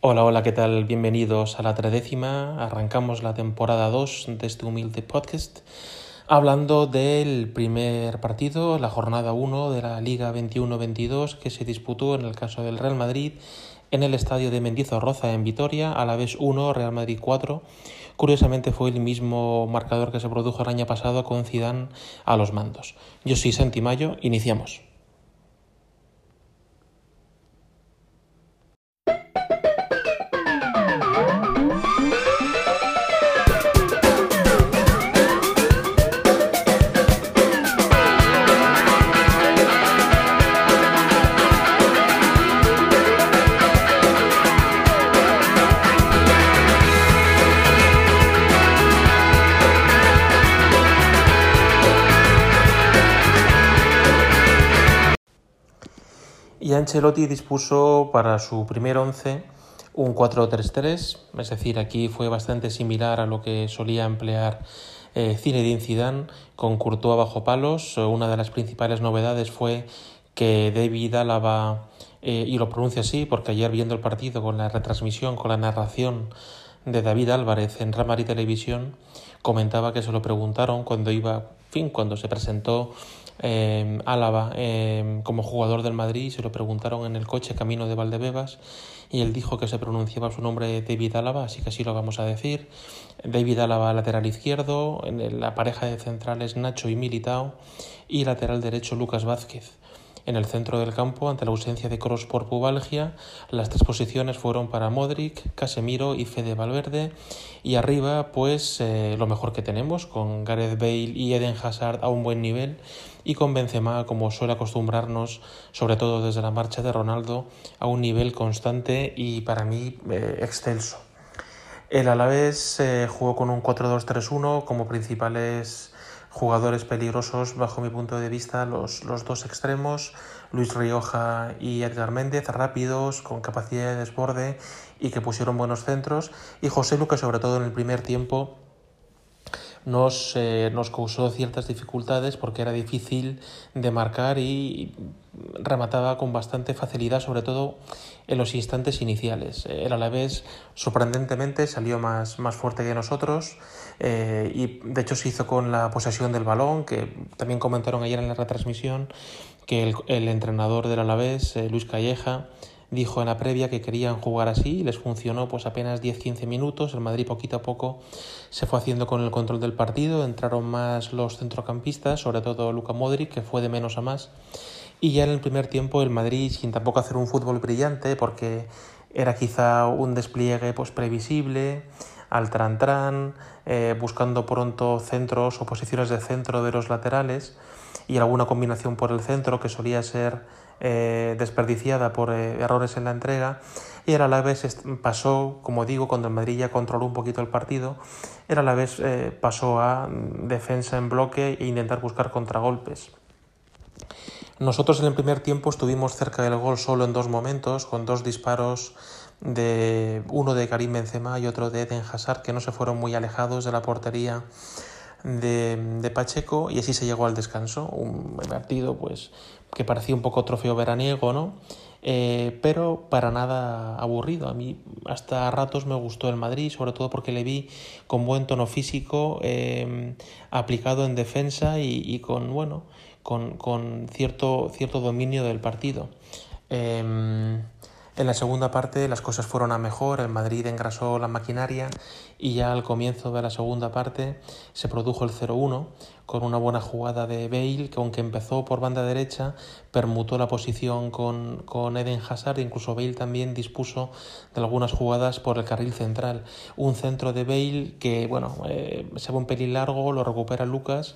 Hola, hola, ¿qué tal? Bienvenidos a la tredécima. Arrancamos la temporada 2 de este humilde podcast hablando del primer partido, la jornada 1 de la Liga 21-22 que se disputó en el caso del Real Madrid en el estadio de Mendizorroza en Vitoria, a la vez 1, Real Madrid 4. Curiosamente fue el mismo marcador que se produjo el año pasado con Zidane a los mandos. Yo soy Santi Mayo, iniciamos. Ancelotti dispuso para su primer once un 4-3-3, es decir, aquí fue bastante similar a lo que solía emplear eh, Zinedine Zidane con Courtois bajo palos. Una de las principales novedades fue que David Álava, eh, y lo pronuncio así porque ayer viendo el partido con la retransmisión, con la narración de David Álvarez en Ramari Televisión, comentaba que se lo preguntaron cuando iba, fin, cuando se presentó eh, Álava eh, como jugador del Madrid, se lo preguntaron en el coche camino de Valdebebas y él dijo que se pronunciaba su nombre David Álava, así que así lo vamos a decir. David Álava lateral izquierdo, en la pareja de centrales Nacho y Militao y lateral derecho Lucas Vázquez. En el centro del campo, ante la ausencia de Cross por pubalgia, las tres posiciones fueron para Modric, Casemiro y Fede Valverde. Y arriba, pues eh, lo mejor que tenemos, con Gareth Bale y Eden Hazard a un buen nivel y con Benzema, como suele acostumbrarnos, sobre todo desde la marcha de Ronaldo, a un nivel constante y para mí eh, excelso. El Alavés eh, jugó con un 4-2-3-1 como principales jugadores peligrosos bajo mi punto de vista los, los dos extremos, Luis Rioja y Edgar Méndez, rápidos, con capacidad de desborde y que pusieron buenos centros, y José Lucas sobre todo en el primer tiempo nos, eh, nos causó ciertas dificultades porque era difícil de marcar y remataba con bastante facilidad, sobre todo en los instantes iniciales. El Alavés, sorprendentemente, salió más, más fuerte que nosotros eh, y de hecho se hizo con la posesión del balón, que también comentaron ayer en la retransmisión que el, entrenador del Alavés, eh, Luis Calleja, dijo en la previa que querían jugar así y les funcionó pues apenas 10-15 minutos. El Madrid poquito a poco se fue haciendo con el control del partido, entraron más los centrocampistas, sobre todo Luka Modric, que fue de menos a más. Y ya en el primer tiempo el Madrid, sin tampoco hacer un fútbol brillante, porque era quizá un despliegue pues previsible, al tran eh, buscando pronto centros o posiciones de centro de los laterales y alguna combinación por el centro que solía ser eh, desperdiciada por eh, errores en la entrega y era a la vez pasó, como digo, cuando el Madrid ya controló un poquito el partido, era a la vez eh, pasó a mm, defensa en bloque e intentar buscar contragolpes. Nosotros en el primer tiempo estuvimos cerca del gol solo en dos momentos, con dos disparos de uno de Karim Benzema y otro de Eden Hazard que no se fueron muy alejados de la portería de, de, Pacheco y así se llegó al descanso. Un partido pues que parecía un poco trofeo veraniego, ¿no? Eh, pero para nada aburrido. A mí hasta ratos me gustó el Madrid, sobre todo porque le vi con buen tono físico, eh, aplicado en defensa y, y con, bueno, con, con, cierto, cierto dominio del partido. Eh, en la segunda parte las cosas fueron a mejor, el Madrid engrasó la maquinaria y ya al comienzo de la segunda parte se produjo el 0-1 con una buena jugada de Bale, que aunque empezó por banda derecha, permutó la posición con, con Eden Hazard, incluso Bale también dispuso de algunas jugadas por el carril central. Un centro de Bale que, bueno, eh, se va un pelín largo, lo recupera Lucas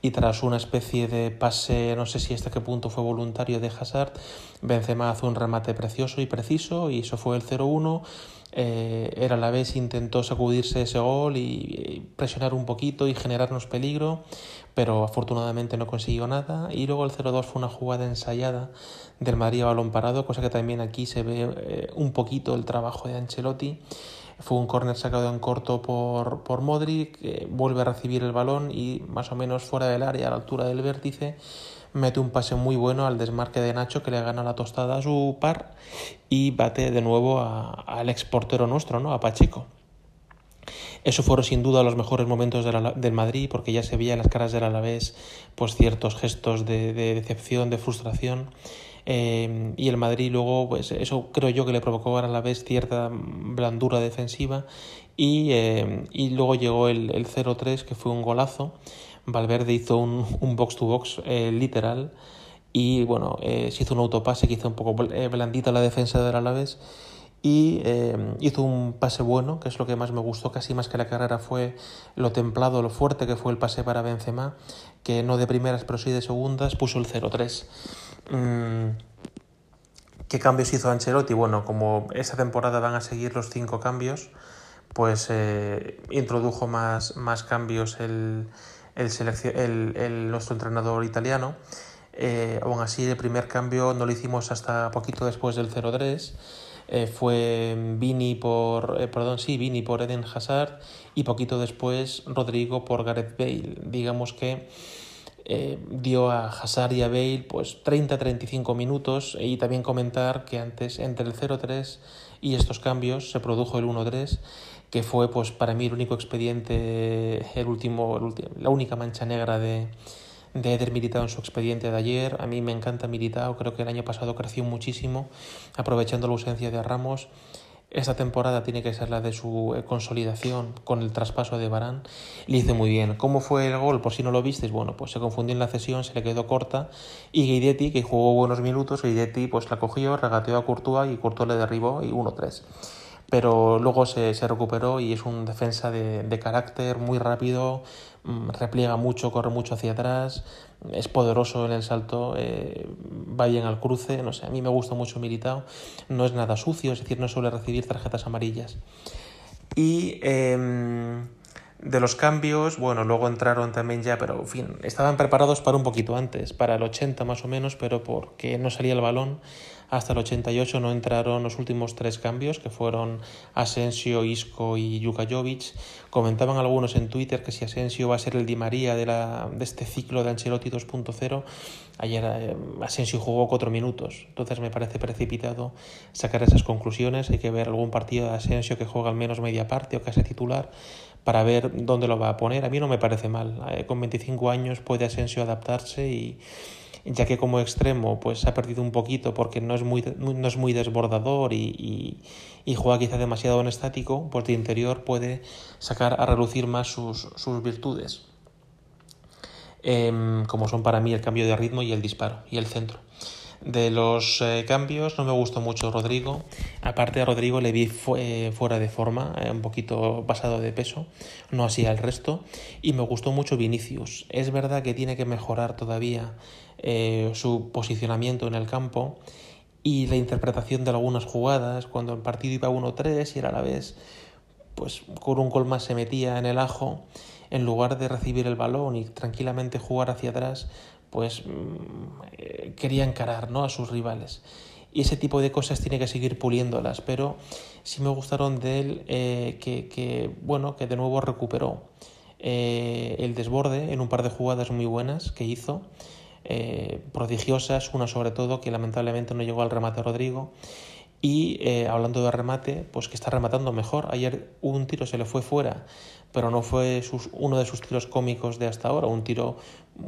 y tras una especie de pase, no sé si hasta qué punto fue voluntario de Hazard, Benzema hace un remate precioso y preciso y eso fue el 0-1 eh, la vez intentó sacudirse ese gol y presionar un poquito y generarnos peligro, pero afortunadamente no consiguió nada. Y luego el 0-2 fue una jugada ensayada del Madrid balón parado, cosa que también aquí se ve eh, un poquito el trabajo de Ancelotti. Fue un córner sacado en corto por, por Modric, vuelve a recibir el balón y más o menos fuera del área, a la altura del vértice, mete un pase muy bueno al desmarque de Nacho que le gana la tostada a su par y bate de nuevo al exportero nuestro, ¿no? a Pacheco. Eso fueron sin duda los mejores momentos del Madrid porque ya se veía en las caras del Alavés pues ciertos gestos de, decepción, de frustración. Eh, y el Madrid luego, pues eso creo yo que le provocó a la vez cierta blandura defensiva y, eh, y luego llegó el, el 0-3 que fue un golazo. Valverde hizo un, un box to box eh, literal y bueno, se hizo un autopase que hizo un poco blandita la defensa del Alavés y eh, hizo un pase bueno, que es lo que más me gustó, casi más que la carrera fue lo templado, lo fuerte que fue el pase para Benzema, que no de primeras pero sí de segundas, puso el 0-3. Mm, ¿Qué cambios hizo Ancelotti? Bueno, como esta temporada van a seguir los cinco cambios, pues eh, introdujo más, más cambios el, el, el, nuestro entrenador italiano. Eh, aún así, el primer cambio no lo hicimos hasta poquito después del 0-3 eh, fue Vini por, eh, perdón, sí, Vini por Eden Hazard y poquito después Rodrigo por Gareth Bale. Digamos que eh, dio a Hazard y a Bale pues 30-35 minutos y también comentar que antes entre el 0-3 y estos cambios se produjo el 1-3 que fue pues para mí el único expediente, el último, la única mancha negra de, de Eder Militao en su expediente de ayer. A mí me encanta Militao, creo que el año pasado creció muchísimo, aprovechando la ausencia de Ramos. Esta temporada tiene que ser la de su eh, consolidación con el traspaso de Barán. Le hice muy bien. ¿Cómo fue el gol? Por si no lo visteis, bueno, pues se confundió en la cesión, se le quedó corta. Y Guidetti, que jugó buenos minutos, Guidetti pues la cogió, regateó a Courtois y Courtois le derribó y 1-3 pero luego se, se, recuperó y es un defensa de, de carácter muy rápido, mm, repliega mucho, corre mucho hacia atrás, es poderoso en el salto, eh, va bien al cruce, no sé, a mí me gusta mucho Militao, no es nada sucio, es decir, no suele recibir tarjetas amarillas. Y eh, de los cambios, bueno, luego entraron también ya, pero en fin, estaban preparados para un poquito antes, para el 80 más o menos, pero porque no salía el balón, hasta el 88 no entraron los últimos tres cambios, que fueron Asensio, Isco y Juka Comentaban algunos en Twitter que si Asensio va a ser el Di María de, la, de este ciclo de Ancelotti 2.0, ayer eh, Asensio jugó cuatro minutos, entonces me parece precipitado sacar esas conclusiones, hay que ver algún partido de Asensio que juega al menos media parte o que sea titular, para ver dónde lo va a poner. A mí no me parece mal. Eh, con 25 años puede Asensio adaptarse y ya que como extremo pues ha perdido un poquito porque no es muy, no es muy desbordador y, y, juega quizá demasiado en estático, pues de interior puede sacar a relucir más sus, sus virtudes, em, como son para mí el cambio de ritmo y el disparo y el centro. De los eh, cambios no me gustó mucho Rodrigo. Aparte a Rodrigo le vi fuera de forma, eh, un poquito pasado de peso, no así al resto. Y me gustó mucho Vinicius. Es verdad que tiene que mejorar todavía eh, su posicionamiento en el campo y la interpretación de algunas jugadas. Cuando el partido iba 1-3 y era a la vez, pues con un gol más se metía en el ajo. En lugar de recibir el balón y tranquilamente jugar hacia atrás, pues mm, eh, quería encarar ¿no? a sus rivales. Y ese tipo de cosas tiene que seguir puliéndolas, pero sí me gustaron de él eh, que, bueno, que de nuevo recuperó eh, el desborde en un par de jugadas muy buenas que hizo, prodigiosas, una sobre todo que lamentablemente no llegó al remate Rodrigo. Y hablando de remate, pues que está rematando mejor. Ayer un tiro se le fue fuera pero no fue uno de sus tiros cómicos de hasta ahora, un tiro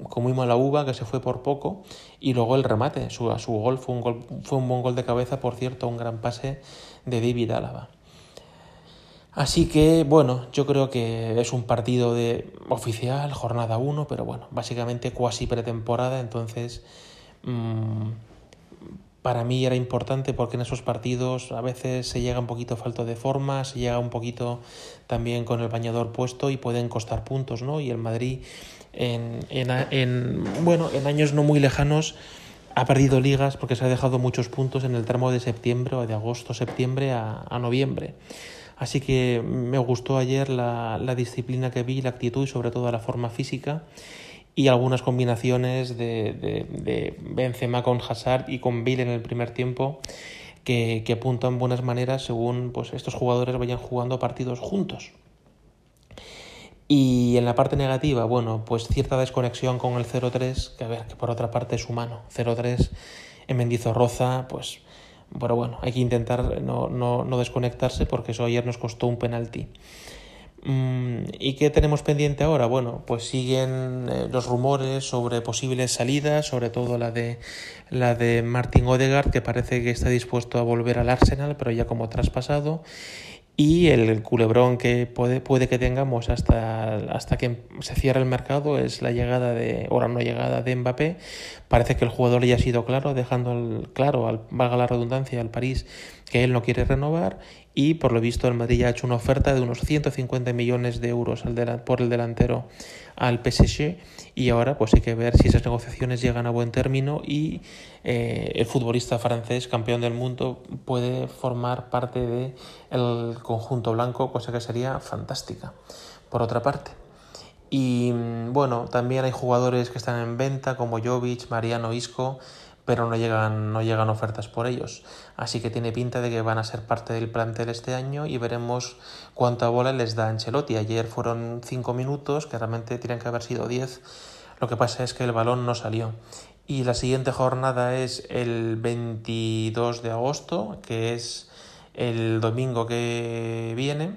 con muy mala uva que se fue por poco y luego el remate, su, su gol fue, un gol fue un buen gol de cabeza, por cierto, un gran pase de David Álava. Así que, bueno, yo creo que es un partido de oficial, jornada 1, pero bueno, básicamente cuasi pretemporada, entonces mmm, para mí era importante porque en esos partidos a veces se llega un poquito falto de forma, se llega un poquito también con el bañador puesto y pueden costar puntos, ¿no? Y el Madrid en, en, bueno, en años no muy lejanos ha perdido ligas porque se ha dejado muchos puntos en el tramo de septiembre o de agosto-septiembre a, a, noviembre. Así que me gustó ayer la, la disciplina que vi, la actitud y sobre todo la forma física y algunas combinaciones de, de, de, Benzema con Hazard y con Bale en el primer tiempo que, que apuntan buenas maneras según pues, estos jugadores vayan jugando partidos juntos. Y en la parte negativa, bueno, pues cierta desconexión con el 0-3, que a ver, que por otra parte es humano. 0-3 en Mendizorroza, pues, pero bueno, hay que intentar no, no, no desconectarse porque eso ayer nos costó un penalti. Mm, ¿Y qué tenemos pendiente ahora? Bueno, pues siguen eh, los rumores sobre posibles salidas, sobre todo la de la de Martin Odegaard, que parece que está dispuesto a volver al Arsenal, pero ya como traspasado y el culebrón que puede, puede que tengamos hasta, hasta que se cierre el mercado es la llegada de, o no llegada de Mbappé. Parece que el jugador ya ha sido claro, dejando claro, al, valga la redundancia, al París que él no quiere renovar y por lo visto el Madrid ya ha hecho una oferta de unos 150 millones de euros por el delantero al PSG y ahora pues hay que ver si esas negociaciones llegan a buen término y eh, el futbolista francés campeón del mundo puede formar parte del el conjunto blanco, cosa que sería fantástica. Por otra parte. Y mm, bueno, también hay jugadores que están en venta como Jovic, Mariano Isco, pero no llegan, no llegan ofertas por ellos. Así que tiene pinta de que van a ser parte del plantel este año y veremos cuánta bola les da Ancelotti. Ayer fueron 5 minutos, que realmente tienen que haber sido 10. Lo que pasa es que el balón no salió. Y la siguiente jornada es el 22 de agosto, que es el domingo que viene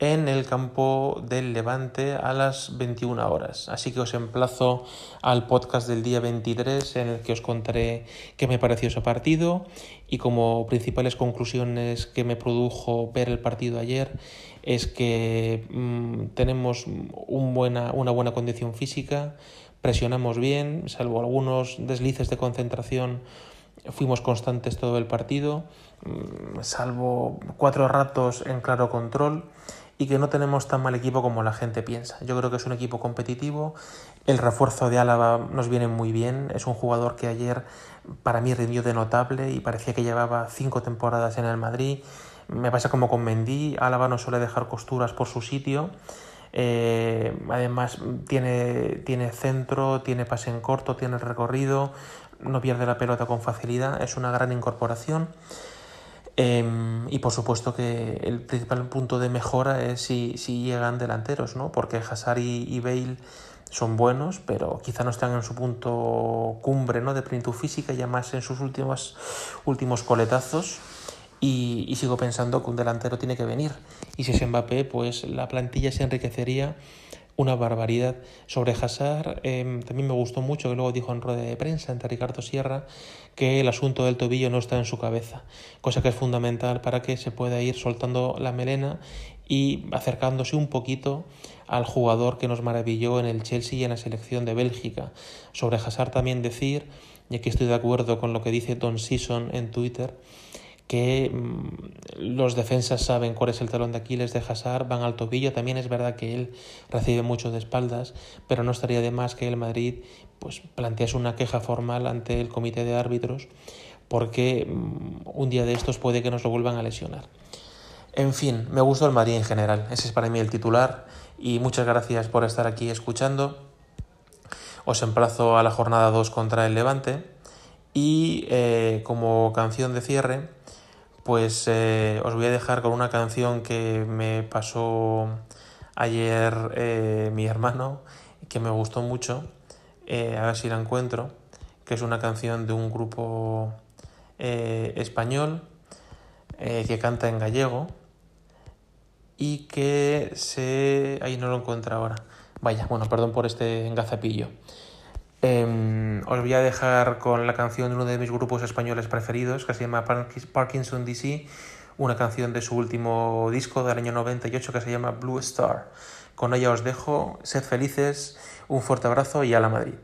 en el campo del Levante a las 21 horas. Así que os emplazo al podcast del día 23 en el que os contaré qué me pareció ese partido y como principales conclusiones que me produjo ver el partido ayer es que mm, tenemos una buena condición física, presionamos bien, salvo algunos deslices de concentración fuimos constantes todo el partido, mm, salvo cuatro ratos en claro control y que no tenemos tan mal equipo como la gente piensa. Yo creo que es un equipo competitivo, el refuerzo de Álava nos viene muy bien, es un jugador que ayer para mí rindió de notable y parecía que llevaba cinco temporadas en el Madrid. Me pasa como con Mendy, Álava no suele dejar costuras por su sitio. Eh, además tiene, tiene centro, tiene pase en corto, tiene recorrido, no pierde la pelota con facilidad, es una gran incorporación. Em, y por supuesto que el principal punto de mejora es si, si llegan delanteros, ¿no? Porque Hazard y, Bale son buenos, pero quizá no están en su punto cumbre ¿no? de plenitud física, ya más en sus últimos, últimos coletazos. Y, y, sigo pensando que un delantero tiene que venir. Y si es Mbappé, pues la plantilla se enriquecería una barbaridad. Sobre Hazard, em, también me gustó mucho que luego dijo en rueda de prensa ante Ricardo Sierra que el asunto del tobillo no está en su cabeza, cosa que es fundamental para que se pueda ir soltando la melena y acercándose un poquito al jugador que nos maravilló en el Chelsea y en la selección de Bélgica. Sobre Hazard también decir, y aquí estoy de acuerdo con lo que dice Don Season en Twitter, que mm, los defensas saben cuál es el talón de Aquiles de Hazard, van al tobillo. También es verdad que él recibe mucho de espaldas, pero no estaría de más que el Madrid pues, plantease una queja formal ante el comité de árbitros, porque mm, un día de estos puede que nos lo vuelvan a lesionar. En fin, me gustó el Madrid en general. Ese es para mí el titular y muchas gracias por estar aquí escuchando. Os emplazo a la jornada 2 contra el Levante y eh, como canción de cierre pues eh, os voy a dejar con una canción que me pasó ayer eh, mi hermano, que me gustó mucho, eh, a ver si la encuentro, que es una canción de un grupo español que canta en gallego y que se... ahí no lo encuentro ahora. Vaya, bueno, perdón por este engazapillo. Em, os voy a dejar con la canción de uno de mis grupos españoles preferidos, que se llama Parkinson DC, una canción de su último disco del año 98 que se llama Blue Star. Con ella os dejo, sed felices, un fuerte abrazo y a la Madrid.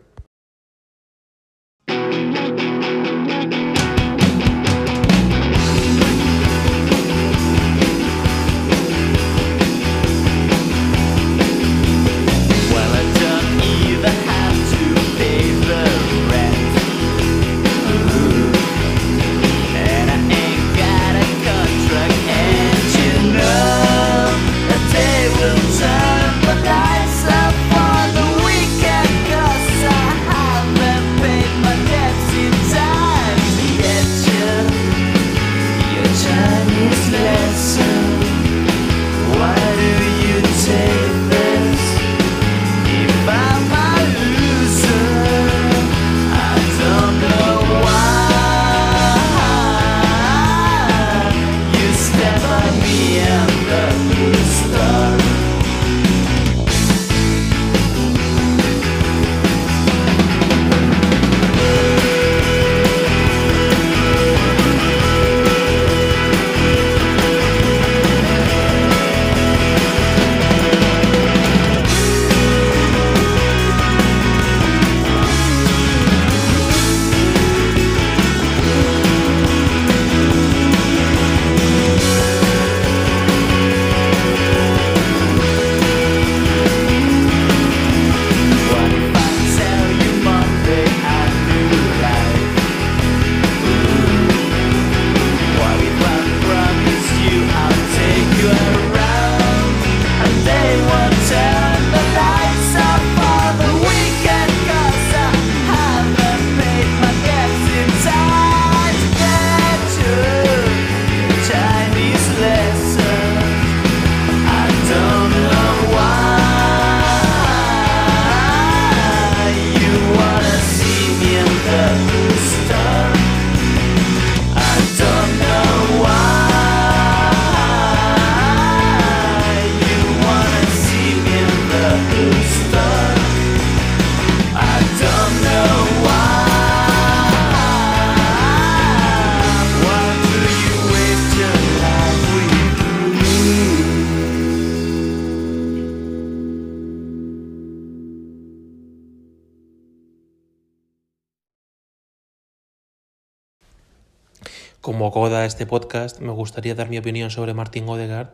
Como coda este podcast, me gustaría dar mi opinión sobre Martin Odegaard.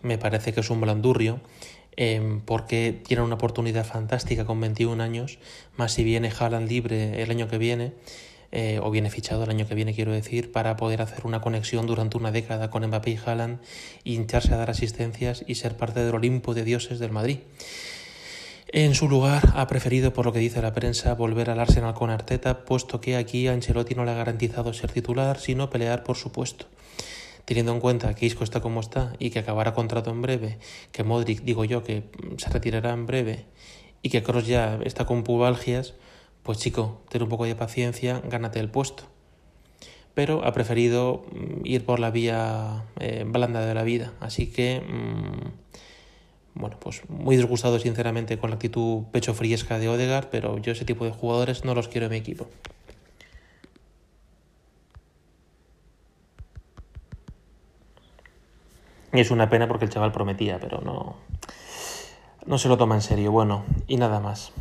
Me parece que es un blandurrio em, porque tiene una oportunidad fantástica con 21 años, más si viene Haaland libre el año que viene, eh, o viene fichado el año que viene, quiero decir, para poder hacer una conexión durante una década con Mbappé y Haaland, hincharse a dar asistencias y ser parte del Olimpo de dioses del Madrid. En su lugar, ha preferido, por lo que dice la prensa, volver al Arsenal con Arteta, puesto que aquí Ancelotti no le ha garantizado ser titular, sino pelear por su puesto. Teniendo en cuenta que Isco está como está y que acabará contrato en breve, que Modric, digo yo, que se retirará en breve y que Kroos ya está con pubalgias, pues chico, ten un poco de paciencia, gánate el puesto. Pero ha preferido mm, ir por la vía eh, blanda de la vida, así que... Mmm, bueno, pues muy disgustado sinceramente con la actitud pecho friesca de Odegaard, pero yo ese tipo de jugadores no los quiero en mi equipo. Y es una pena porque el chaval prometía, pero no, no se lo toma en serio. Bueno, y nada más.